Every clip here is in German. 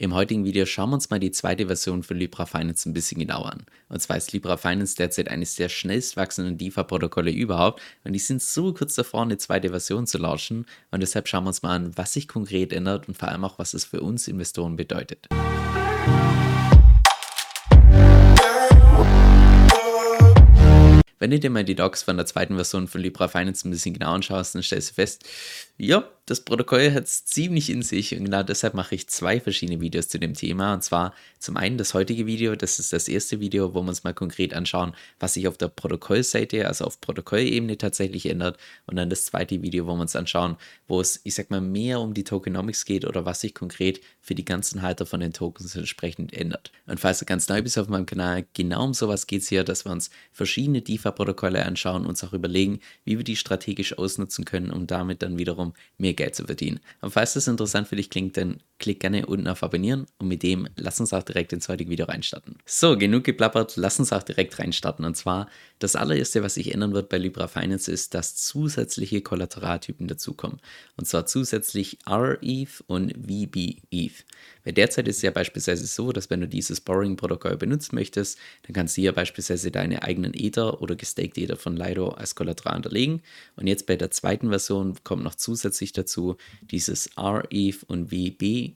Im heutigen Video schauen wir uns mal die zweite Version von Libra Finance ein bisschen genauer an. Und zwar ist Libra Finance derzeit eines der schnellst wachsenden DeFi-Protokolle überhaupt und die sind so kurz davor, eine zweite Version zu launchen und deshalb schauen wir uns mal an, was sich konkret ändert und vor allem auch, was es für uns Investoren bedeutet. Wenn du dir mal die Docs von der zweiten Version von Libra Finance ein bisschen genau anschaust, dann stellst du fest, ja, das Protokoll hat es ziemlich in sich und genau deshalb mache ich zwei verschiedene Videos zu dem Thema. Und zwar zum einen das heutige Video, das ist das erste Video, wo wir uns mal konkret anschauen, was sich auf der Protokollseite, also auf Protokollebene tatsächlich ändert. Und dann das zweite Video, wo wir uns anschauen, wo es, ich sag mal, mehr um die Tokenomics geht oder was sich konkret für die ganzen Halter von den Tokens entsprechend ändert. Und falls du ganz neu bist auf meinem Kanal, genau um sowas geht es hier, dass wir uns verschiedene DeFi-Protokolle anschauen, uns auch überlegen, wie wir die strategisch ausnutzen können, um damit dann wiederum mehr Geld zu verdienen. Und falls das interessant für dich klingt, dann klick gerne unten auf Abonnieren und mit dem lass uns auch direkt ins heutige Video reinstarten. So, genug geplappert, lass uns auch direkt reinstarten. Und zwar, das allererste, was sich ändern wird bei Libra Finance, ist, dass zusätzliche Kollateraltypen dazukommen. Und zwar zusätzlich RETH und VBETH. Weil derzeit ist es ja beispielsweise so, dass wenn du dieses Borrowing-Protokoll benutzen möchtest, dann kannst du hier beispielsweise deine eigenen Ether oder gestaked Ether von Lido als Kollateral hinterlegen. Und jetzt bei der zweiten Version kommt noch zusätzlich dazu dieses RETH und VBETH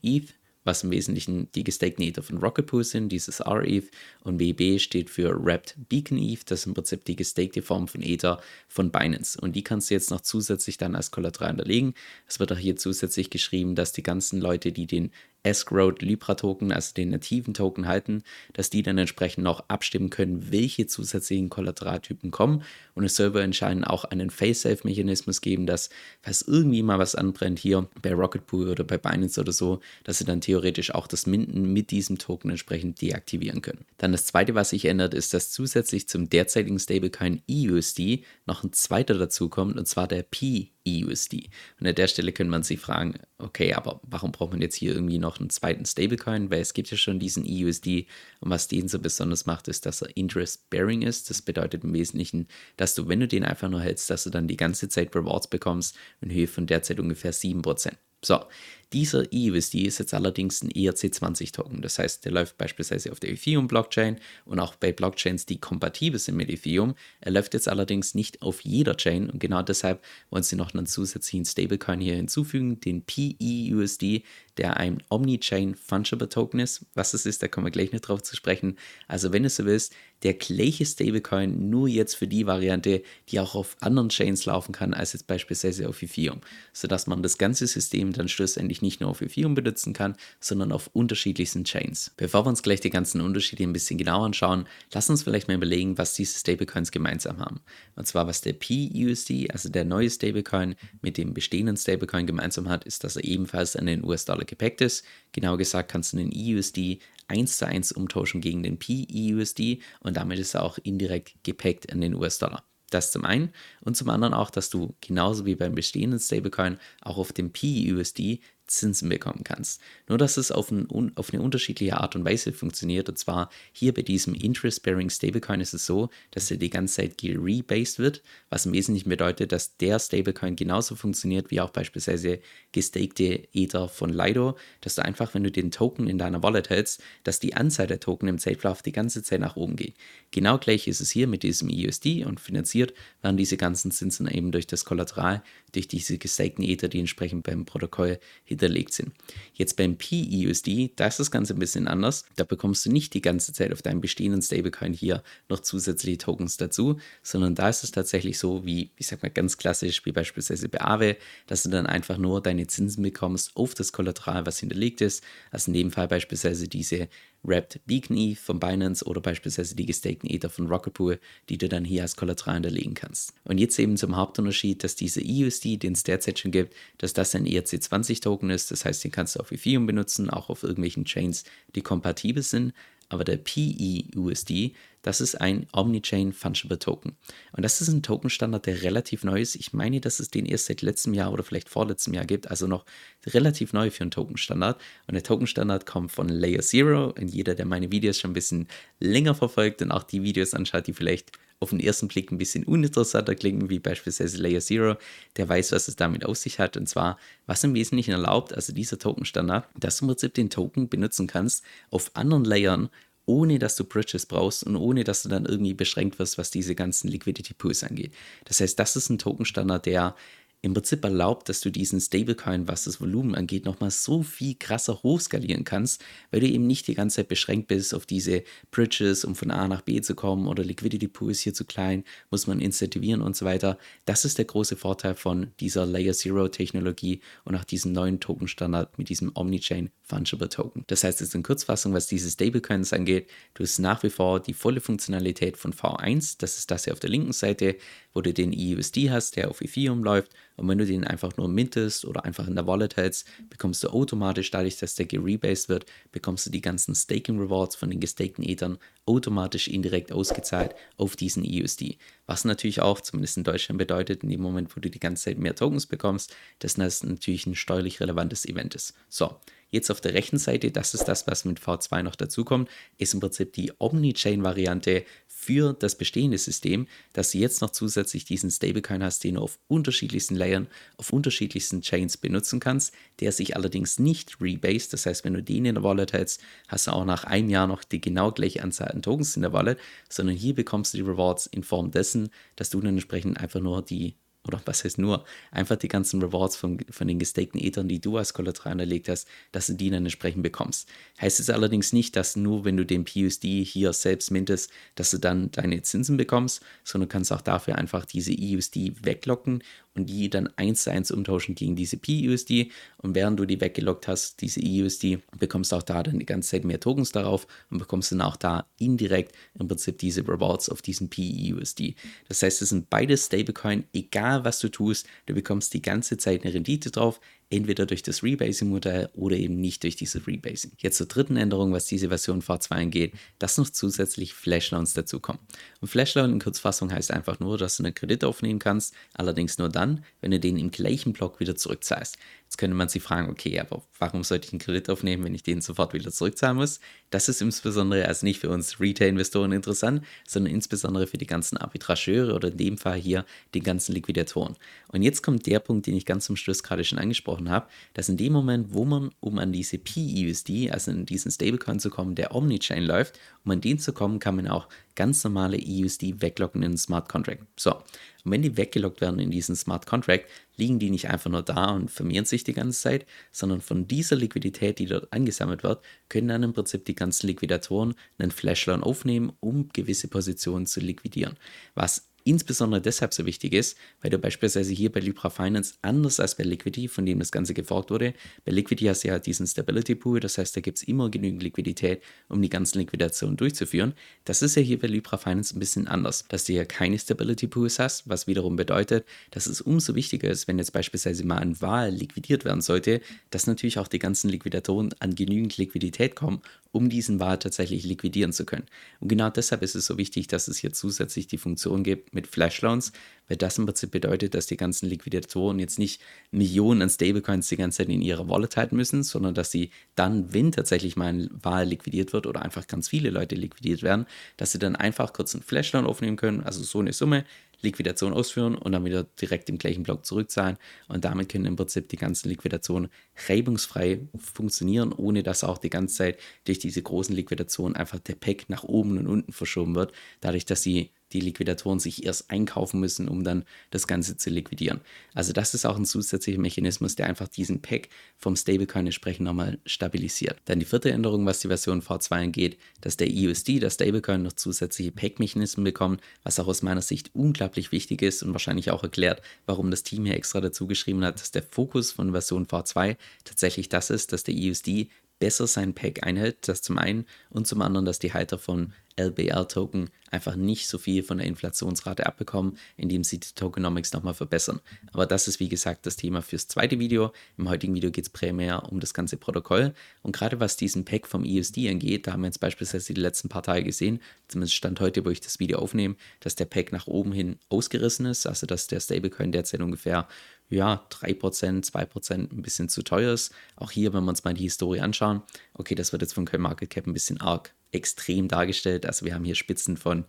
was im Wesentlichen die gestakten Ether von Rocket Pool sind, dieses RETH und WB steht für Wrapped Beacon ETH, das ist im Prinzip die gestakte Form von Ether von Binance. Und die kannst du jetzt noch zusätzlich dann als Kollateral hinterlegen. Es wird auch hier zusätzlich geschrieben, dass die ganzen Leute, die den Escrowed Libra Token, also den nativen Token halten, dass die dann entsprechend noch abstimmen können, welche zusätzlichen Kollateraltypen kommen. Und es soll aber anscheinend auch einen Face-Safe-Mechanismus geben, dass, falls irgendwie mal was anbrennt hier bei Rocket Pool oder bei Binance oder so, dass sie dann theoretisch auch das Minden mit diesem Token entsprechend deaktivieren können. Dann das zweite, was sich ändert, ist, dass zusätzlich zum derzeitigen Stablecoin EUSD noch ein zweiter dazukommt, und zwar der P EUSD. Und an der Stelle könnte man sich fragen, okay, aber warum braucht man jetzt hier irgendwie noch einen zweiten Stablecoin? Weil es gibt ja schon diesen EUSD und was den so besonders macht, ist, dass er interest-bearing ist. Das bedeutet im Wesentlichen, dass du, wenn du den einfach nur hältst, dass du dann die ganze Zeit Rewards bekommst in Höhe von derzeit ungefähr 7%. So, dieser EUSD ist jetzt allerdings ein ERC20-Token. Das heißt, der läuft beispielsweise auf der Ethereum-Blockchain und auch bei Blockchains, die kompatibel sind mit Ethereum. Er läuft jetzt allerdings nicht auf jeder Chain und genau deshalb wollen sie noch einen zusätzlichen Stablecoin hier hinzufügen, den PEUSD, der ein Omni-Chain Fungible Token ist. Was es ist, da kommen wir gleich noch drauf zu sprechen. Also, wenn du so willst, der gleiche Stablecoin nur jetzt für die Variante, die auch auf anderen Chains laufen kann, als jetzt beispielsweise auf Ethereum, sodass man das ganze System dann schlussendlich nicht nur auf Ethereum benutzen kann, sondern auf unterschiedlichsten Chains. Bevor wir uns gleich die ganzen Unterschiede ein bisschen genauer anschauen, lass uns vielleicht mal überlegen, was diese Stablecoins gemeinsam haben. Und zwar, was der PUSD, also der neue Stablecoin, mit dem bestehenden Stablecoin gemeinsam hat, ist, dass er ebenfalls an den US-Dollar gepackt ist. Genau gesagt kannst du den EUSD 1 zu 1 umtauschen gegen den PEUSD und damit ist er auch indirekt gepackt an den US-Dollar. Das zum einen und zum anderen auch, dass du genauso wie beim bestehenden Stablecoin auch auf dem PUSD Zinsen bekommen kannst. Nur, dass es auf, ein, auf, eine unterschiedliche Art und Weise funktioniert. Und zwar hier bei diesem Interest-Bearing Stablecoin ist es so, dass er die ganze Zeit gerebased wird, was im Wesentlichen bedeutet, dass der Stablecoin genauso funktioniert wie auch beispielsweise gestakte Ether von Lido, dass du einfach, wenn du den Token in deiner Wallet hältst, dass die Anzahl der Token im Zeitverlauf die ganze Zeit nach oben geht. Genau gleich ist es hier mit diesem EUSD und finanziert werden diese ganzen Zinsen eben durch das Kollateral, durch diese gestakten Ether, die entsprechend beim Protokoll hinterlegt sind. Jetzt beim PEUSD, da ist das Ganze ein bisschen anders. Da bekommst du nicht die ganze Zeit auf deinem bestehenden Stablecoin hier noch zusätzliche Tokens dazu, sondern da ist es tatsächlich so, wie, ich sag mal ganz klassisch, wie beispielsweise bei Aave, dass du dann einfach nur deine Zinsen bekommst auf das Kollateral, was hinterlegt ist. Also in dem Fall beispielsweise diese Wrapped Beacon ETH von Binance oder beispielsweise die gestakten Ether von Rocket Pool, die du dann hier als Kollateral hinterlegen kannst. Und jetzt eben zum Hauptunterschied, dass diese EUSD, den es derzeit schon gibt, dass das ein ERC20-Token ist. Das heißt, den kannst du auf Ethereum benutzen, auch auf irgendwelchen Chains, die kompatibel sind aber der PEUSD, das ist ein Omnichain Fungible Token. Und das ist ein Tokenstandard, der relativ neu ist. Ich meine, dass es den erst seit letztem Jahr oder vielleicht vorletztem Jahr gibt, also noch relativ neu für einen Tokenstandard. Und der Tokenstandard kommt von Layer Zero. Und jeder, der meine Videos schon ein bisschen länger verfolgt und auch die Videos anschaut, die vielleicht auf den ersten Blick ein bisschen uninteressanter klingen, wie beispielsweise Layer Zero, der weiß, was es damit auf sich hat. Und zwar, was im Wesentlichen erlaubt, also dieser Token-Standard, dass du im Prinzip den Token benutzen kannst auf anderen Layern, ohne dass du Bridges brauchst und ohne dass du dann irgendwie beschränkt wirst, was diese ganzen Liquidity Pools angeht. Das heißt, das ist ein Token-Standard, der im Prinzip erlaubt, dass du diesen Stablecoin, was das Volumen angeht, nochmal so viel krasser hochskalieren kannst, weil du eben nicht die ganze Zeit beschränkt bist auf diese Bridges, um von A nach B zu kommen oder Liquidity Pool ist hier zu klein, muss man incentivieren und so weiter. Das ist der große Vorteil von dieser Layer Zero Technologie und auch diesem neuen Token-Standard mit diesem Omnichain Fungible Token. Das heißt jetzt in Kurzfassung, was diese Stablecoins angeht, du hast nach wie vor die volle Funktionalität von V1, das ist das hier auf der linken Seite, wo du den EUSD hast, der auf Ethereum läuft und wenn du den einfach nur mintest oder einfach in der Wallet hältst, bekommst du automatisch, dadurch, dass der gerebased wird, bekommst du die ganzen Staking Rewards von den gestakten Ethern automatisch indirekt ausgezahlt auf diesen EUSD. Was natürlich auch, zumindest in Deutschland, bedeutet, in dem Moment, wo du die ganze Zeit mehr Tokens bekommst, dass das natürlich ein steuerlich relevantes Event ist. So, Jetzt auf der rechten Seite, das ist das, was mit V2 noch dazukommt, ist im Prinzip die Omni-Chain-Variante für das bestehende System, dass du jetzt noch zusätzlich diesen Stablecoin hast, den du auf unterschiedlichsten Layern, auf unterschiedlichsten Chains benutzen kannst, der sich allerdings nicht rebased. Das heißt, wenn du den in der Wallet hältst, hast du auch nach einem Jahr noch die genau gleiche Anzahl an Tokens in der Wallet, sondern hier bekommst du die Rewards in Form dessen, dass du dann entsprechend einfach nur die oder was heißt nur, einfach die ganzen Rewards von, von den gestakten Ethern, die du als Kollateral erlegt hast, dass du die dann entsprechend bekommst. Heißt es allerdings nicht, dass nur wenn du den PUSD hier selbst mintest, dass du dann deine Zinsen bekommst, sondern du kannst auch dafür einfach diese EUSD weglocken und die dann eins zu eins umtauschen gegen diese PUSD und während du die weggelockt hast, diese EUSD, bekommst du auch da dann die ganze Zeit mehr Tokens darauf und bekommst dann auch da indirekt im Prinzip diese Rewards auf diesen PUSD. Das heißt, es sind beide Stablecoin, egal was du tust, du bekommst die ganze Zeit eine Rendite drauf, entweder durch das Rebasing-Modell oder eben nicht durch dieses Rebasing. Jetzt zur dritten Änderung, was diese Version V2 angeht, dass noch zusätzlich Flash-Loans dazukommen. Und Flash-Loan in Kurzfassung heißt einfach nur, dass du einen Kredit aufnehmen kannst, allerdings nur dann, wenn du den im gleichen Block wieder zurückzahlst. Jetzt könnte man sich fragen, okay, aber warum sollte ich einen Kredit aufnehmen, wenn ich den sofort wieder zurückzahlen muss? Das ist insbesondere also nicht für uns Retail-Investoren interessant, sondern insbesondere für die ganzen Arbitrageure oder in dem Fall hier die ganzen Liquidatoren. Und jetzt kommt der Punkt, den ich ganz zum Schluss gerade schon angesprochen habe, dass in dem Moment, wo man, um an diese PUSD, also in diesen Stablecoin zu kommen, der Omnichain läuft, um an den zu kommen, kann man auch ganz normale EUSD weglocken in den Smart Contract. So, und wenn die weggelockt werden in diesen Smart Contract, liegen die nicht einfach nur da und vermehren sich die ganze Zeit, sondern von dieser Liquidität, die dort angesammelt wird, können dann im Prinzip die ganzen Liquidatoren einen Flashloan aufnehmen, um gewisse Positionen zu liquidieren. Was insbesondere deshalb so wichtig ist, weil du beispielsweise hier bei Libra Finance anders als bei Liquidity, von dem das Ganze geforkt wurde, bei Liquidity hast du ja diesen Stability Pool, das heißt, da gibt es immer genügend Liquidität, um die ganzen Liquidationen durchzuführen. Das ist ja hier bei Libra Finance ein bisschen anders, dass du ja keine Stability Pools hast, was wiederum bedeutet, dass es umso wichtiger ist, wenn jetzt beispielsweise mal ein Wahl liquidiert werden sollte, dass natürlich auch die ganzen Liquidatoren an genügend Liquidität kommen, um diesen Wahl tatsächlich liquidieren zu können. Und genau deshalb ist es so wichtig, dass es hier zusätzlich die Funktion gibt mit Flash Loans, weil das im Prinzip bedeutet, dass die ganzen Liquidatoren jetzt nicht Millionen an Stablecoins die ganze Zeit in ihrer Wallet halten müssen, sondern dass sie dann, wenn tatsächlich mal eine Wahl liquidiert wird oder einfach ganz viele Leute liquidiert werden, dass sie dann einfach kurz einen Flash Loan aufnehmen können, also so eine Summe, Liquidation ausführen und dann wieder direkt im gleichen Block zurückzahlen. Und damit können im Prinzip die ganzen Liquidationen reibungsfrei funktionieren, ohne dass auch die ganze Zeit durch diese großen Liquidationen einfach der Pack nach oben und unten verschoben wird, dadurch, dass sie die Liquidatoren sich erst einkaufen müssen, um dann das Ganze zu liquidieren. Also das ist auch ein zusätzlicher Mechanismus, der einfach diesen Pack vom Stablecoin entsprechend nochmal stabilisiert. Dann die vierte Änderung, was die Version V2 angeht, dass der EUSD, der Stablecoin, noch zusätzliche Pack-Mechanismen bekommt, was auch aus meiner Sicht unglaublich wichtig ist und wahrscheinlich auch erklärt, warum das Team hier extra dazu geschrieben hat, dass der Fokus von Version V2 tatsächlich das ist, dass der EUSD besser sein Pack einhält, das zum einen und zum anderen, dass die Halter von LBR-Token einfach nicht so viel von der Inflationsrate abbekommen, indem sie die Tokenomics nochmal verbessern. Aber das ist wie gesagt das Thema fürs zweite Video. Im heutigen Video geht es primär um das ganze Protokoll. Und gerade was diesen Pack vom ESD angeht, da haben wir jetzt beispielsweise die letzten paar Tage gesehen, zumindest stand heute, wo ich das Video aufnehme, dass der Pack nach oben hin ausgerissen ist, also dass der Stablecoin derzeit ungefähr ja, 3%, 2% ein bisschen zu teuer ist. Auch hier, wenn wir uns mal die Historie anschauen, okay, das wird jetzt von CoinMarketCap ein bisschen arg extrem dargestellt. Also wir haben hier Spitzen von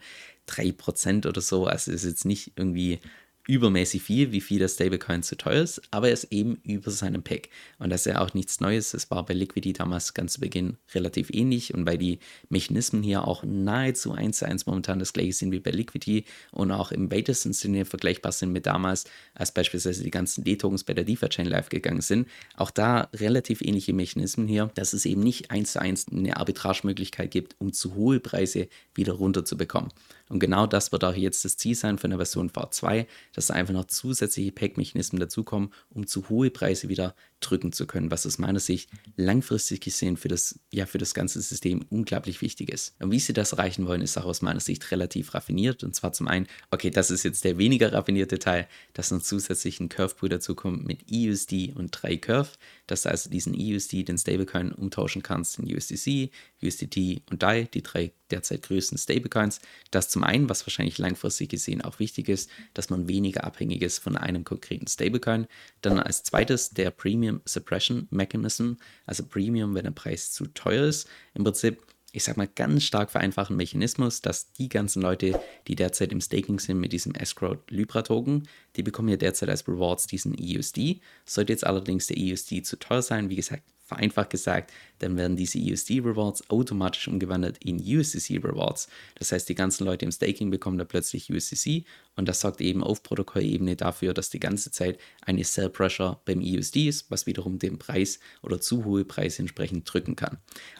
3% oder so. Also es ist jetzt nicht irgendwie übermäßig viel, wie viel der Stablecoin zu teuer ist, aber er ist eben über seinem Pack. Und das ist ja auch nichts Neues. Es war bei Liquidity damals ganz zu Beginn relativ ähnlich und weil die Mechanismen hier auch nahezu eins zu eins momentan das gleiche sind wie bei Liquidity und auch im weitesten Sinne vergleichbar sind mit damals, als beispielsweise die ganzen D-Tokens bei der DeFi-Chain live gegangen sind. Auch da relativ ähnliche Mechanismen hier, dass es eben nicht eins zu eins eine Arbitragemöglichkeit gibt, um zu hohe Preise wieder runterzubekommen. Und genau das wird auch jetzt das Ziel sein von der Version V2, dass da einfach noch zusätzliche Pack-Mechanismen dazukommen, um zu hohe Preise wieder drücken zu können, was aus meiner Sicht langfristig gesehen für das, ja, für das ganze System unglaublich wichtig ist. Und wie sie das erreichen wollen, ist auch aus meiner Sicht relativ raffiniert. Und zwar zum einen, okay, das ist jetzt der weniger raffinierte Teil, dass noch zusätzlich ein Curve-Pool dazukommt mit EUSD und 3 Curve, dass du also diesen EUSD, den Stablecoin, umtauschen kannst in USDC, USDT und DAI, die drei derzeit größten Stablecoins. Das zum einen, was wahrscheinlich langfristig gesehen auch wichtig ist, dass man weniger abhängig ist von einem konkreten Stablecoin. Dann als zweites der Premium Suppression Mechanism, also Premium, wenn der Preis zu teuer ist. Im Prinzip ich sag mal, ganz stark vereinfachten Mechanismus, dass die ganzen Leute, die derzeit im Staking sind mit diesem Escrow Libra Token, die bekommen ja derzeit als Rewards diesen EUSD. Sollte jetzt allerdings der EUSD zu teuer sein, wie gesagt, vereinfacht gesagt, dann werden diese USD-Rewards automatisch umgewandelt in USDC-Rewards. Das heißt, die ganzen Leute im Staking bekommen da plötzlich USDC und das sorgt eben auf Protokollebene dafür, dass die ganze Zeit eine Sell Pressure beim USD ist, was wiederum den Preis oder zu hohe Preise entsprechend drücken kann.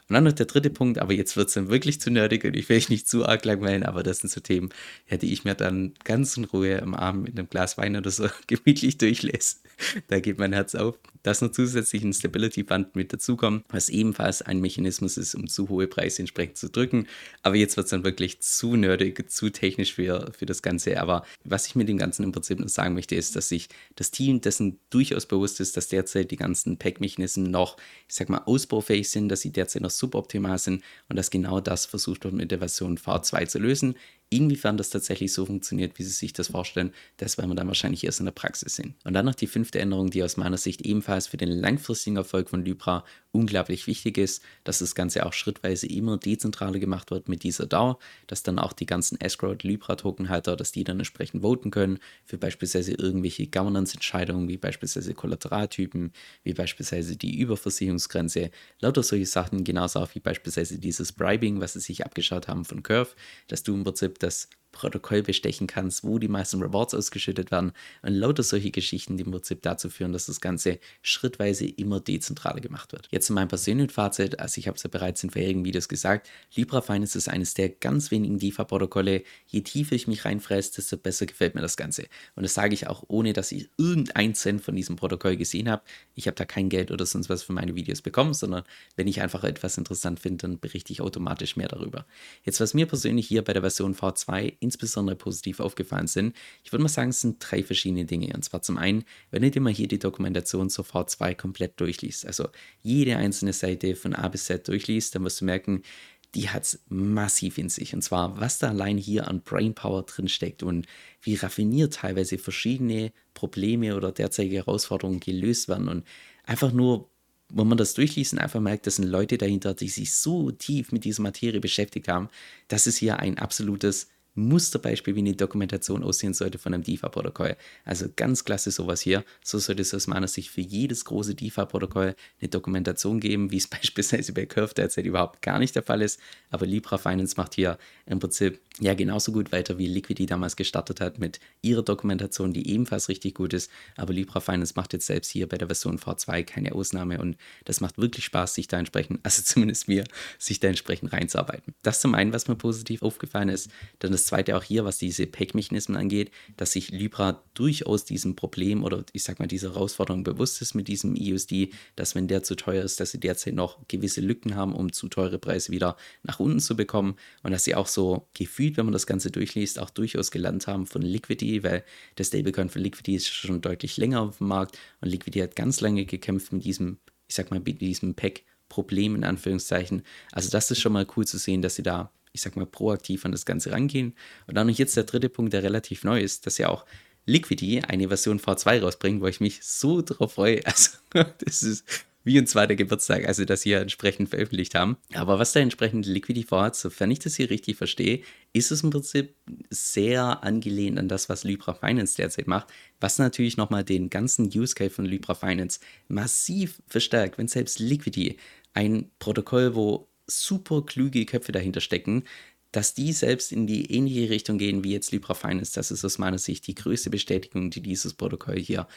Und dann noch der dritte Punkt, aber jetzt wird es dann wirklich zu nerdig und ich will euch nicht zu arg langweilen, aber das sind so Themen, ja, die ich mir dann ganz in Ruhe am Abend mit einem Glas Wein oder so gemütlich durchlese. Da geht mein Herz auf. Dass noch zusätzlich ein Stability Fund mit dazukommt, was ebenfalls ein Mechanismus ist, um zu hohe Preise entsprechend zu drücken. Aber jetzt wird es dann wirklich zu nerdig, zu technisch für, für das Ganze. Aber was ich mit dem Ganzen im Prinzip nur sagen möchte, ist, dass sich das Team dessen durchaus bewusst ist, dass derzeit die ganzen Pack-Mechanismen noch, ich sag mal, ausbaufähig sind, dass sie derzeit noch suboptimal sind und dass genau das versucht wird mit der Version V2 zu lösen. Inwiefern das tatsächlich so funktioniert, wie Sie sich das vorstellen, das werden wir dann wahrscheinlich erst in der Praxis sehen. Und dann noch die fünfte Änderung, die aus meiner Sicht ebenfalls für den langfristigen Erfolg von Libra unglaublich wichtig ist, dass das Ganze auch schrittweise immer dezentraler gemacht wird mit dieser DAO, dass dann auch die ganzen Escrow Libra Tokenhalter, dass die dann entsprechend voten können für beispielsweise irgendwelche Governance-Entscheidungen, wie beispielsweise Kollateraltypen, wie beispielsweise die Überversicherungsgrenze, lauter solche Sachen, genauso auch wie beispielsweise dieses Bribing, was sie sich abgeschaut haben von Curve, dass du im Prinzip das Protokoll bestechen kannst, wo die meisten Rewards ausgeschüttet werden und lauter solche Geschichten, die im Prinzip dazu führen, dass das Ganze schrittweise immer dezentraler gemacht wird. Jetzt zu meinem persönlichen Fazit, also ich habe es ja bereits in vorherigen Videos gesagt, Libra Finance ist eines der ganz wenigen DeFi-Protokolle. Je tiefer ich mich reinfresse, desto besser gefällt mir das Ganze. Und das sage ich auch, ohne dass ich irgendein Cent von diesem Protokoll gesehen habe. Ich habe da kein Geld oder sonst was für meine Videos bekommen, sondern wenn ich einfach etwas interessant finde, dann berichte ich automatisch mehr darüber. Jetzt, was mir persönlich hier bei der Version V2 insbesondere positiv aufgefallen sind. Ich würde mal sagen, es sind drei verschiedene Dinge. Und zwar zum einen, wenn du dir mal hier die Dokumentation zur V2 komplett durchliest, also jede einzelne Seite von A bis Z durchliest, dann wirst du merken, die hat es massiv in sich. Und zwar, was da allein hier an Brainpower drin steckt und wie raffiniert teilweise verschiedene Probleme oder derzeitige Herausforderungen gelöst werden. Und einfach nur, wenn man das durchliest und einfach merkt, das sind Leute dahinter, die sich so tief mit dieser Materie beschäftigt haben, das ist hier ein absolutes Musterbeispiel, wie eine Dokumentation aussehen sollte von einem DeFi-Protokoll. Also ganz klasse sowas hier. So sollte es aus meiner Sicht für jedes große DeFi-Protokoll eine Dokumentation geben, wie es beispielsweise bei Curve derzeit überhaupt gar nicht der Fall ist. Aber Libra Finance macht hier im Prinzip ja genauso gut weiter, wie Liquidity damals gestartet hat mit ihrer Dokumentation, die ebenfalls richtig gut ist. Aber Libra Finance macht jetzt selbst hier bei der Version V2 keine Ausnahme und das macht wirklich Spaß, sich da entsprechend, also zumindest mir, sich da entsprechend reinzuarbeiten. Das zum einen, was mir positiv aufgefallen ist. Dann das zweite auch hier, was diese Pack-Mechanismen angeht, dass sich Libra durchaus diesem Problem oder ich sag mal dieser Herausforderung bewusst ist mit diesem EUSD, dass wenn der zu teuer ist, dass sie derzeit noch gewisse Lücken haben, um zu teure Preise wieder nach unten zu bekommen und dass sie auch so gefühlt wenn man das Ganze durchliest, auch durchaus gelernt haben von Liquidity, weil der Stablecoin von Liquidity ist schon deutlich länger auf dem Markt und Liquidity hat ganz lange gekämpft mit diesem, ich sag mal, mit diesem Pack-Problem in Anführungszeichen. Also das ist schon mal cool zu sehen, dass sie da, ich sag mal, proaktiv an das Ganze rangehen. Und dann noch jetzt der dritte Punkt, der relativ neu ist, dass ja auch Liquidity eine Version V2 rausbringt, wo ich mich so drauf freue. Also, das ist wie ein zweiter Geburtstag, also das hier entsprechend veröffentlicht haben. Aber was da entsprechend Liquidity vorhat, sofern ich das hier richtig verstehe, ist es im Prinzip sehr angelehnt an das, was Libra Finance derzeit macht, was natürlich nochmal den ganzen Use Case von Libra Finance massiv verstärkt, wenn selbst Liquidity, ein Protokoll, wo super kluge Köpfe dahinter stecken, dass die selbst in die ähnliche Richtung gehen wie jetzt Libra Finance. Das ist aus meiner Sicht die größte Bestätigung, die dieses Protokoll hier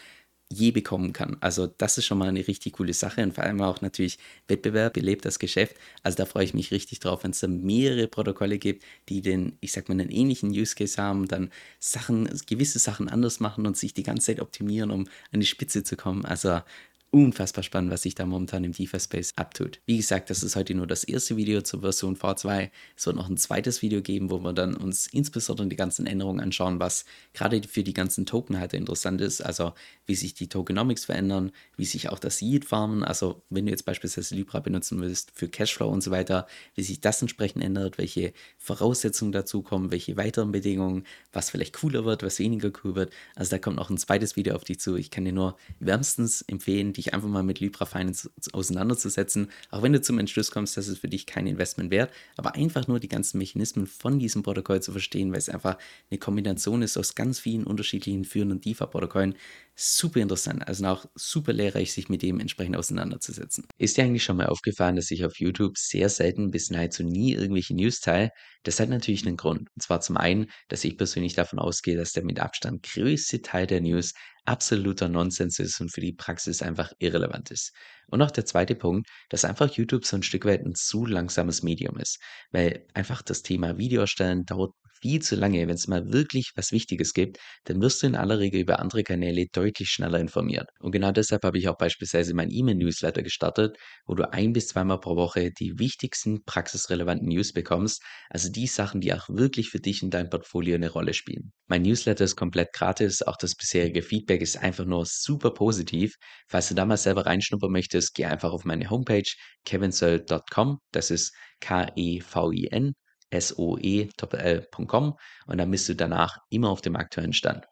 je bekommen kann. Also das ist schon mal eine richtig coole Sache und vor allem auch natürlich Wettbewerb belebt das Geschäft. Also da freue ich mich richtig drauf, wenn es da mehrere Protokolle gibt, die den, ich sag mal, einen ähnlichen Use Case haben, dann Sachen, gewisse Sachen anders machen und sich die ganze Zeit optimieren, um an die Spitze zu kommen. Also unfassbar spannend, was sich da momentan im DeFi-Space abtut. Wie gesagt, das ist heute nur das erste Video zur Version V2. Es wird noch ein zweites Video geben, wo wir dann uns insbesondere die ganzen Änderungen anschauen, was gerade für die ganzen Tokenhalter interessant ist. Also wie sich die Tokenomics verändern, wie sich auch das Yield-Farmen, also wenn du jetzt beispielsweise Libra benutzen willst für Cashflow und so weiter, wie sich das entsprechend ändert, welche Voraussetzungen dazu kommen, welche weiteren Bedingungen, was vielleicht cooler wird, was weniger cool wird. Also da kommt noch ein zweites Video auf dich zu. Ich kann dir nur wärmstens empfehlen, dich einfach mal mit Libra Finance auseinanderzusetzen, auch wenn du zum Entschluss kommst, dass es für dich kein Investment wert, aber einfach nur die ganzen Mechanismen von diesem Protokoll zu verstehen, weil es einfach eine Kombination ist aus ganz vielen unterschiedlichen führenden DeFi-Protokollen. Super interessant, also auch super lehrreich, sich mit dem entsprechend auseinanderzusetzen. Ist dir eigentlich schon mal aufgefallen, dass ich auf YouTube sehr selten bis nahezu nie irgendwelche News teile? Das hat natürlich einen Grund. Und zwar zum einen, dass ich persönlich davon ausgehe, dass der mit Abstand größte Teil der News absoluter Nonsens ist und für die Praxis einfach irrelevant ist. Und auch der zweite Punkt, dass einfach YouTube so ein Stück weit ein zu langsames Medium ist, weil einfach das Thema Video erstellen dauert viel zu lange. Wenn es mal wirklich was Wichtiges gibt, dann wirst du in aller Regel über andere Kanäle deutlich schneller informiert. Und genau deshalb habe ich auch beispielsweise mein E-Mail-Newsletter gestartet, wo du ein bis zweimal pro Woche die wichtigsten praxisrelevanten News bekommst, also die Sachen, die auch wirklich für dich in deinem Portfolio eine Rolle spielen. Mein Newsletter ist komplett gratis, auch das bisherige Feedback ist einfach nur super positiv. Falls du da mal selber reinschnuppern möchtest, geh einfach auf meine Homepage kevinsoe.com, das ist K-E-V-I-N soe.com und dann bist du danach immer auf dem aktuellen Stand.